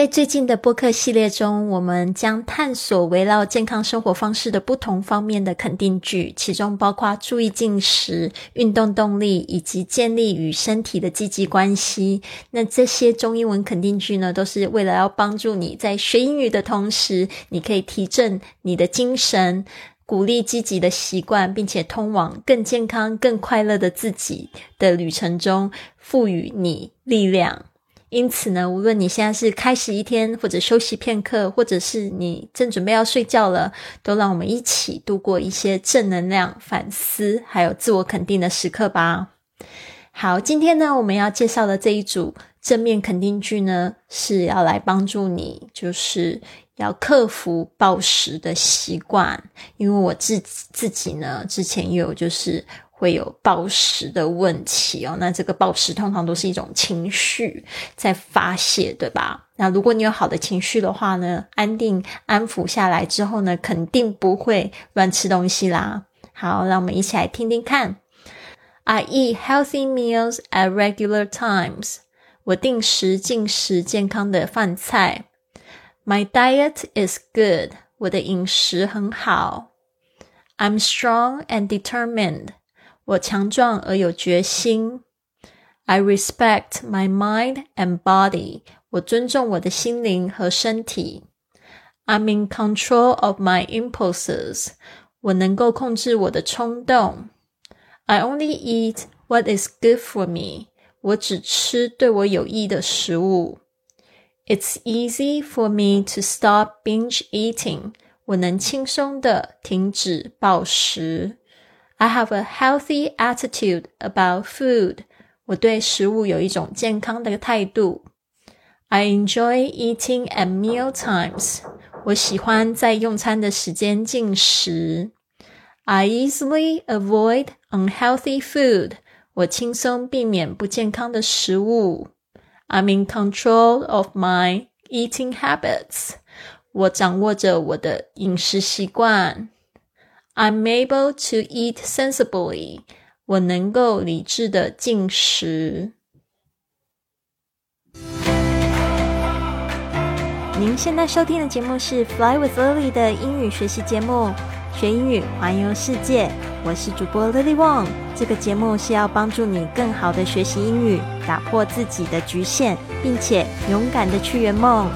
在最近的播客系列中，我们将探索围绕健康生活方式的不同方面的肯定句，其中包括注意进食、运动动力以及建立与身体的积极关系。那这些中英文肯定句呢，都是为了要帮助你在学英语的同时，你可以提振你的精神，鼓励积极的习惯，并且通往更健康、更快乐的自己的旅程中，赋予你力量。因此呢，无论你现在是开始一天，或者休息片刻，或者是你正准备要睡觉了，都让我们一起度过一些正能量、反思还有自我肯定的时刻吧。好，今天呢，我们要介绍的这一组正面肯定句呢，是要来帮助你，就是要克服暴食的习惯。因为我自自己呢，之前有就是。会有暴食的问题哦，那这个暴食通常都是一种情绪在发泄，对吧？那如果你有好的情绪的话呢，安定安抚下来之后呢，肯定不会乱吃东西啦。好，让我们一起来听听看。I eat healthy meals at regular times。我定时进食健康的饭菜。My diet is good。我的饮食很好。I'm strong and determined。我强壮而有决心。I respect my mind and body。我尊重我的心灵和身体。I'm in control of my impulses。我能够控制我的冲动。I only eat what is good for me。我只吃对我有益的食物。It's easy for me to stop binge eating。我能轻松的停止暴食。 I have a healthy attitude about food. 我对食物有一种健康的态度。I enjoy eating at meal times. 我喜欢在用餐的时间进食。I easily avoid unhealthy food. 我轻松避免不健康的食物。I'm in control of my eating habits. 我掌握着我的饮食习惯。 I'm able to eat sensibly. 我能够理智的进食。您现在收听的节目是 Fly with Lily 的英语学习节目，学英语环游世界。我是主播 Lily Wong。这个节目是要帮助你更好的学习英语，打破自己的局限，并且勇敢的去圆梦。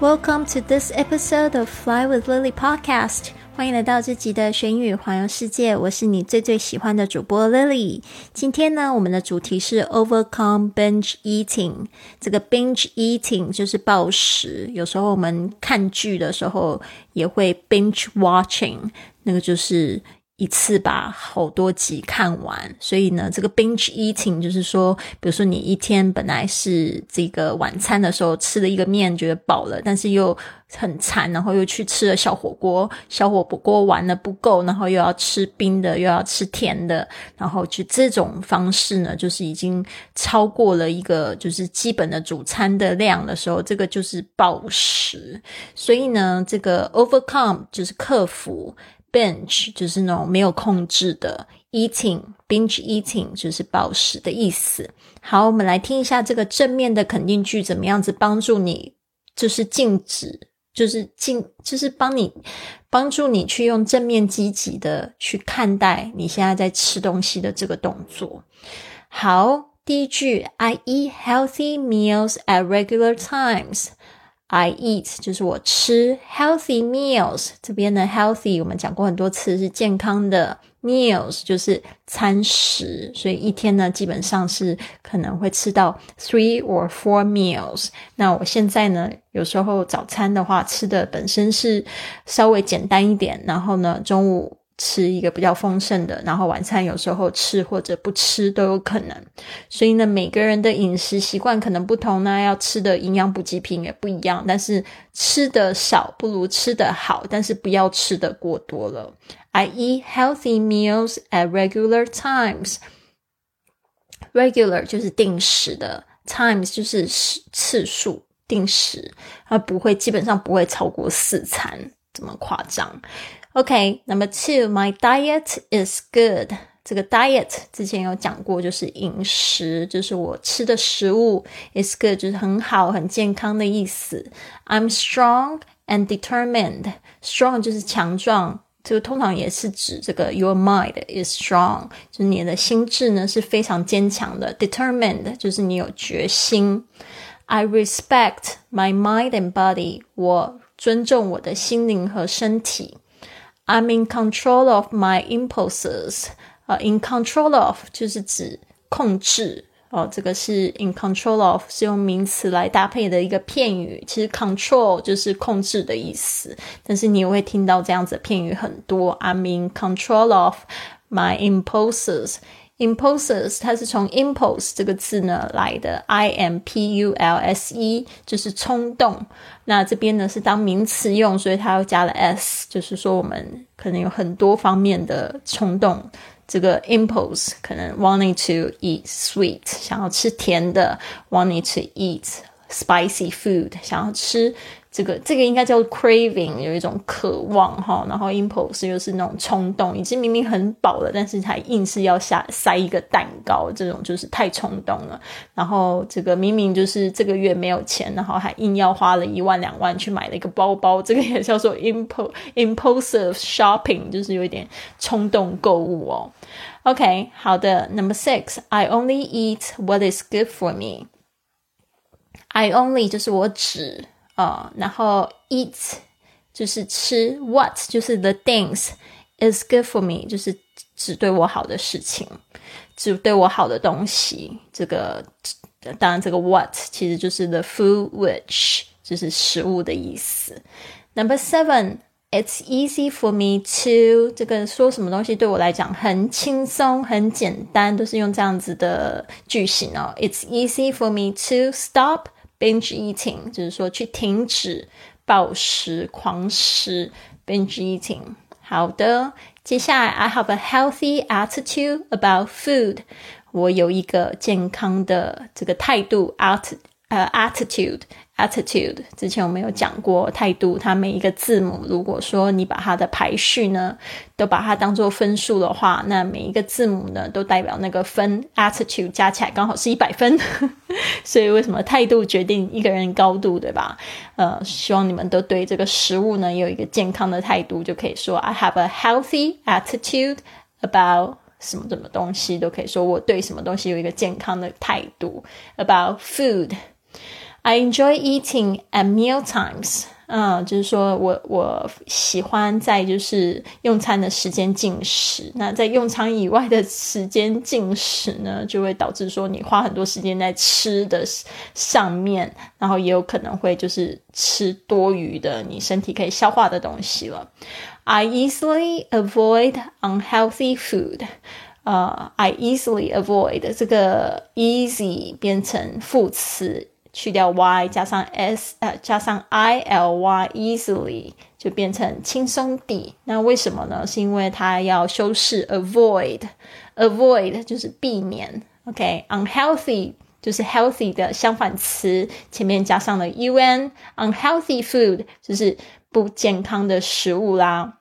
Welcome to this episode of Fly with Lily podcast。欢迎来到这集的学英语环游世界。我是你最最喜欢的主播 Lily。今天呢，我们的主题是 Overcome binge eating。这个 binge eating 就是暴食。有时候我们看剧的时候也会 binge watching，那个就是。 一次把好多集看完，所以呢，这个 binge eating 就是说，比如说你一天本来是这个晚餐的时候吃了一个面，觉得饱了，但是又很馋，然后又去吃了小火锅，小火锅玩的不够，然后又要吃冰的，又要吃甜的，然后就这种方式呢，就是已经超过了一个就是基本的主餐的量的时候，这个就是暴食。所以呢，这个 overcome 就是克服。Binge 就是那种没有控制的 eating，binge eating 就是暴食的意思。好，我们来听一下这个正面的肯定句怎么样子帮助你，就是禁止，就是禁，就是帮你帮助你去用正面积极的去看待你现在在吃东西的这个动作。好，第一句，I eat healthy meals at regular times。I eat 就是我吃 healthy meals，这边的 healthy 我们讲过很多次是健康的 meals，就是餐食，所以一天呢基本上是可能会吃到 three or four meals。那我现在呢有时候早餐的话吃的本身是稍微简单一点，然后呢中午。吃一个比较丰盛的，然后晚餐有时候吃或者不吃都有可能。所以呢，每个人的饮食习惯可能不同呢，要吃的营养补给品也不一样。但是吃的少不如吃的好，但是不要吃的过多了。I eat healthy meals at regular times. Regular 就是定时的，times 就是次数，定时，它不会基本上不会超过四餐这么夸张。Okay, number two, my diet is good. 这个 diet 之前有讲过，就是饮食，就是我吃的食物 is good，就是很好、很健康的意思。I'm strong and determined. Strong 就是强壮，这个通常也是指这个 your mind is strong，就是你的心智呢是非常坚强的。Determined 就是你有决心。I respect my mind and body，我尊重我的心灵和身体。 I'm in control of my impulses。啊，in control of 就是指控制哦，这个是 in control of 是用名词来搭配的一个片语。其实 control 就是控制的意思，但是你也会听到这样子的片语很多。I'm in control of my impulses。Impulses 它是从 impulse 这个字呢来的，i m p u l s e 就是冲动。那这边呢是当名词用，所以它又加了 s，就是说我们可能有很多方面的冲动。这个 impulse 可能 wanting to eat sweet 想要吃甜的，wanting to eat spicy food 想要吃这个这个应该叫 craving 有一种渴望哈，然后 impulse 又是那种冲动，已经明明很饱了，但是还硬是要下塞一个蛋糕，这种就是太冲动了。然后这个明明就是这个月没有钱，然后还硬要花了一万两万去买了一个包包，这个也叫做 impulse impulsive shopping，就是有一点冲动购物哦。OK，好的，Number six，I only eat what is good for me。I only 就是我只。啊，然后 eat 就是吃，what 就是 the things is good for me，就是只对我好的事情，只对我好的东西。这个当然，这个 what 其实就是 the food which，就是食物的意思。Number seven，it's easy for me to 这个说什么东西对我来讲很轻松、很简单，都是用这样子的句型哦。It's easy for me to stop。Binge eating 就是说去停止暴食、狂食。binge eating。好的，接下来 I have a healthy attitude about food。我有一个健康的这个态度，at 呃 attitude。Attitude，之前我们有讲过态度，它每一个字母，如果说你把它的排序呢，都把它当做分数的话，那每一个字母呢，都代表那个分。Attitude 加起来刚好是一百分，所以为什么态度决定一个人高度，对吧？呃，希望你们都对这个食物呢有一个健康的态度，就可以说 I have a healthy attitude about 什么什么东西，都可以说我对什么东西有一个健康的态度。About food。I enjoy eating at meal times。嗯，就是说我我喜欢在就是用餐的时间进食。那在用餐以外的时间进食呢，就会导致说你花很多时间在吃的上面，然后也有可能会就是吃多余的你身体可以消化的东西了。I easily avoid unhealthy food。呃，I easily avoid 这个 easy 变成副词。去掉 y 加上 s，呃，加上 i l y，easily 就变成轻松地。那为什么呢？是因为它要修饰 avoid，avoid 就是避免。OK，unhealthy 就是 healthy 的相反词，前面加上了 un，unhealthy food 就是不健康的食物啦。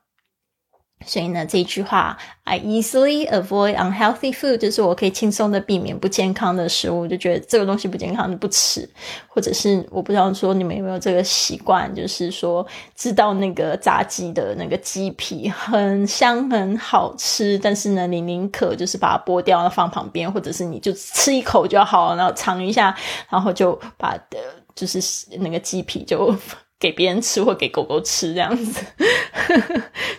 所以呢，这一句话，I easily avoid unhealthy food，就是我可以轻松的避免不健康的食物，就觉得这个东西不健康就不吃，或者是我不知道说你们有没有这个习惯，就是说知道那个炸鸡的那个鸡皮很香很好吃，但是呢，你宁可就是把它剥掉放旁边，或者是你就吃一口就好，然后尝一下，然后就把的，就是那个鸡皮就。给别人吃或给狗狗吃这样子，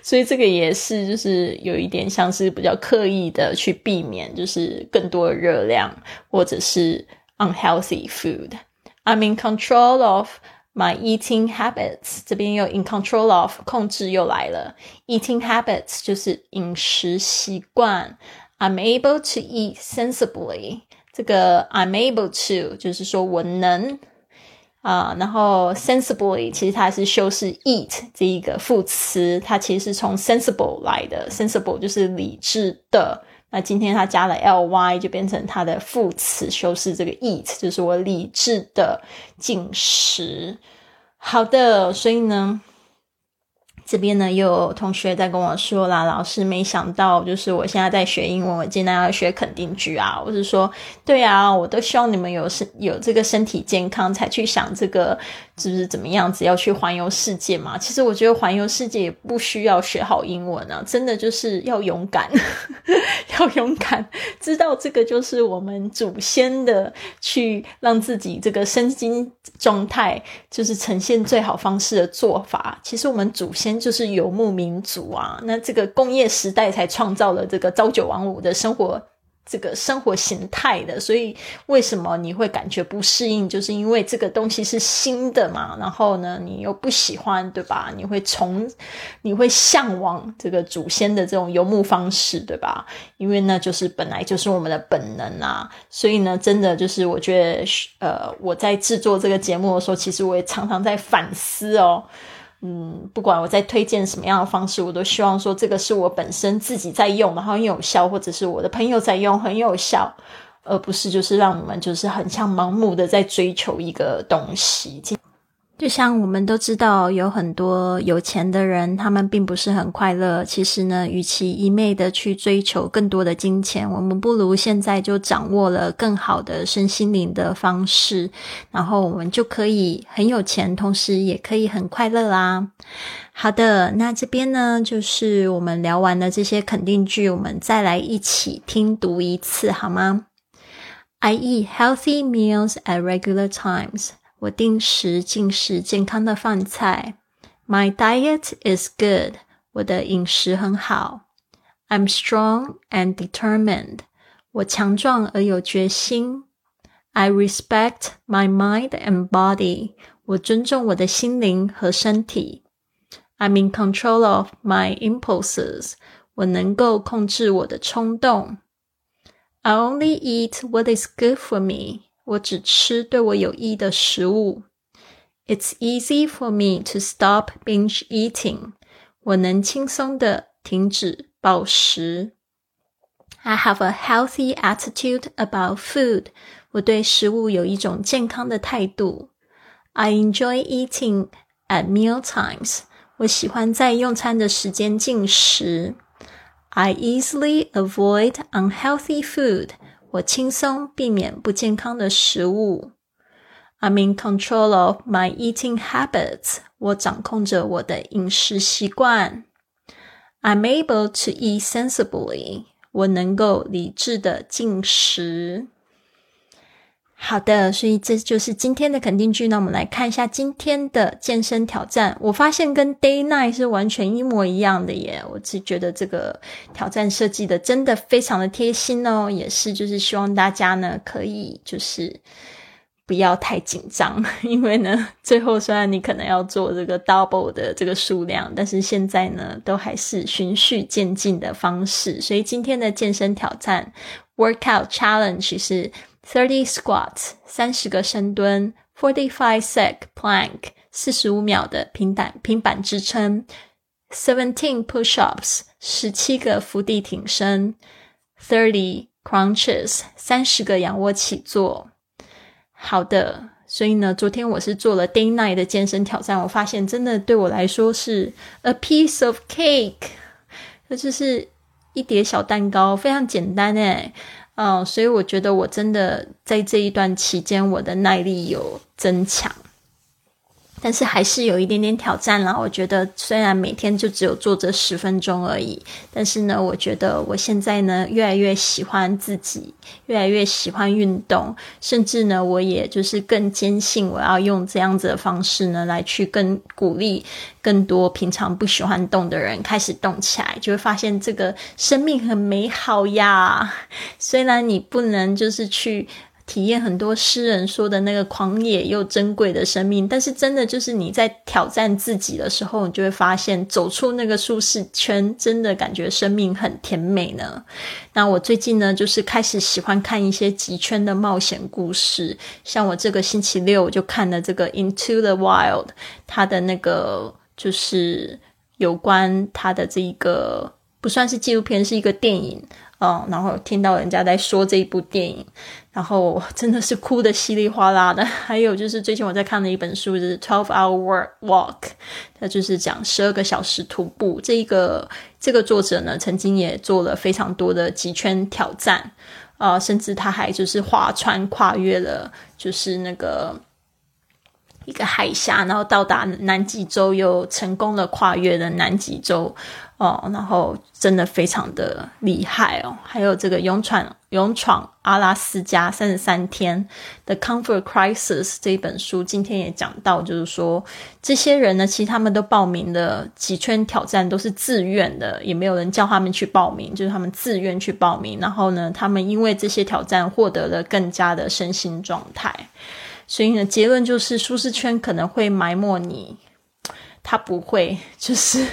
所以这个也是就是有一点像是比较刻意的去避免，就是更多的热量或者是 unhealthy food。I'm in control of my eating habits。这边又 in control of 控制又来了，eating habits 就是饮食习惯。I'm able to eat sensibly。这个 I'm able to 就是说我能。啊，然后 sensibly 其实它是修饰 eat 这一个副词，它其实是从 sensible 来的，sensible 就是理智的。那今天它加了 ly 就变成它的副词，修饰这个 eat 就是我理智的进食。好的，所以呢，这边呢，又有同学在跟我说啦，老师没想到，就是我现在在学英文，我竟然要学肯定句啊。我是说，对啊，我都希望你们有身有这个身体健康，才去想这个就是怎么样子要去环游世界嘛。其实我觉得环游世界也不需要学好英文啊，真的就是要勇敢，要勇敢，知道这个就是我们祖先的去让自己这个身心状态就是呈现最好方式的做法。其实我们祖先。就是游牧民族啊，那这个工业时代才创造了这个朝九晚五的生活，这个生活形态的。所以为什么你会感觉不适应？就是因为这个东西是新的嘛。然后呢，你又不喜欢，对吧？你会从，你会向往这个祖先的这种游牧方式，对吧？因为呢，就是本来就是我们的本能啊。所以呢，真的就是我觉得，呃，我在制作这个节目的时候，其实我也常常在反思哦。嗯，不管我在推荐什么样的方式，我都希望说这个是我本身自己在用，然后很有效，或者是我的朋友在用很有效，而不是就是让我们就是很像盲目的在追求一个东西。就像我们都知道，有很多有钱的人，他们并不是很快乐。其实呢，与其一昧的去追求更多的金钱，我们不如现在就掌握了更好的身心灵的方式，然后我们就可以很有钱，同时也可以很快乐啦。好的，那这边呢，就是我们聊完了这些肯定句，我们再来一起听读一次好吗？I eat healthy meals at regular times. 我定时进食健康的饭菜。My diet is good。我的饮食很好。I'm strong and determined。我强壮而有决心。I respect my mind and body。我尊重我的心灵和身体。I'm in control of my impulses。我能够控制我的冲动。I only eat what is good for me。 我只吃对我有益的食物。It's easy for me to stop binge eating。我能轻松的停止暴食。I have a healthy attitude about food。我对食物有一种健康的态度。I enjoy eating at meal times。我喜欢在用餐的时间进食。I easily avoid unhealthy food。 我轻松避免不健康的食物。I'm in control of my eating habits。我掌控着我的饮食习惯。I'm able to eat sensibly。我能够理智的进食。好的，所以这就是今天的肯定句。那我们来看一下今天的健身挑战。我发现跟 Day Nine 是完全一模一样的耶！我只觉得这个挑战设计的真的非常的贴心哦，也是就是希望大家呢可以就是不要太紧张，因为呢最后虽然你可能要做这个 double 的这个数量，但是现在呢都还是循序渐进的方式。所以今天的健身挑战 workout challenge 是。Thirty squats，三十个深蹲；Forty-five sec plank，四十五秒的平板平板支撑；Seventeen push-ups，十七个伏地挺身；Thirty crunches，三十个仰卧起坐。好的，所以呢，昨天我是做了 Day Night 的健身挑战，我发现真的对我来说是 a piece of cake，那就是一碟小蛋糕，非常简单诶。嗯，所以我觉得我真的在这一段期间，我的耐力有增强。但是还是有一点点挑战啦。我觉得虽然每天就只有做这十分钟而已，但是呢，我觉得我现在呢越来越喜欢自己，越来越喜欢运动，甚至呢，我也就是更坚信我要用这样子的方式呢来去更鼓励更多平常不喜欢动的人开始动起来，就会发现这个生命很美好呀。虽然你不能就是去。体验很多诗人说的那个狂野又珍贵的生命，但是真的就是你在挑战自己的时候，你就会发现走出那个舒适圈，真的感觉生命很甜美呢。那我最近呢，就是开始喜欢看一些极圈的冒险故事，像我这个星期六就看了这个《Into the Wild》，它的那个就是有关它的这一个不算是纪录片，是一个电影。嗯，然后听到人家在说这一部电影，然后真的是哭的稀里哗啦的。还有就是最近我在看的一本书，就是《Twelve Hour Walk》，它就是讲十二个小时徒步。这一个这个作者呢，曾经也做了非常多的极圈挑战，啊，甚至他还就是划船跨越了，就是那个。一个海峡，然后到达南极洲，又成功的跨越了南极洲，哦，然后真的非常的厉害哦。还有这个勇闯勇闯阿拉斯加三十三天的《Comfort Crisis》这一本书，今天也讲到，就是说这些人呢，其实他们都报名的几圈挑战都是自愿的，也没有人叫他们去报名，就是他们自愿去报名。然后呢，他们因为这些挑战获得了更加的身心状态。所以呢，结论就是舒适圈可能会埋没你，它不会就是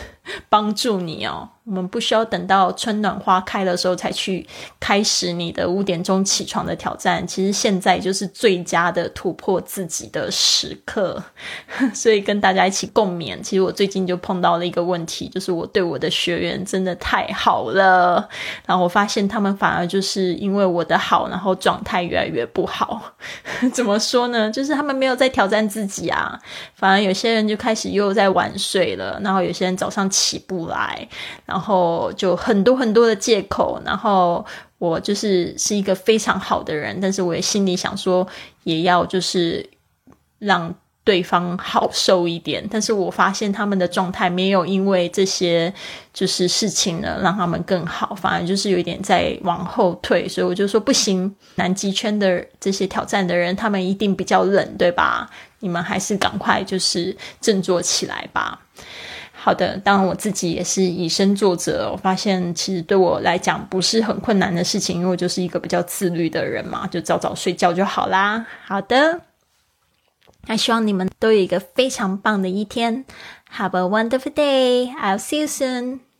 帮助你哦。我们不需要等到春暖花开的时候才去开始你的五点钟起床的挑战。其实现在就是最佳的突破自己的时刻，所以跟大家一起共勉。其实我最近就碰到了一个问题，就是我对我的学员真的太好了，然后我发现他们反而就是因为我的好，然后状态越来越不好。怎么说呢？就是他们没有在挑战自己啊，反而有些人就开始又在晚睡了，然后有些人早上起不来。然后就很多很多的借口，然后我就是是一个非常好的人，但是我也心里想说，也要就是让对方好受一点。但是我发现他们的状态没有因为这些就是事情呢，让他们更好，反而就是有一点在往后退。所以我就说不行，南极圈的这些挑战的人，他们一定比较冷，对吧？你们还是赶快就是振作起来吧。好的，当然我自己也是以身作则。我发现其实对我来讲不是很困难的事情，因为我就是一个比较自律的人嘛，就早早睡觉就好啦。好的，那希望你们都有一个非常棒的一天。Have a wonderful day. I'll see you soon.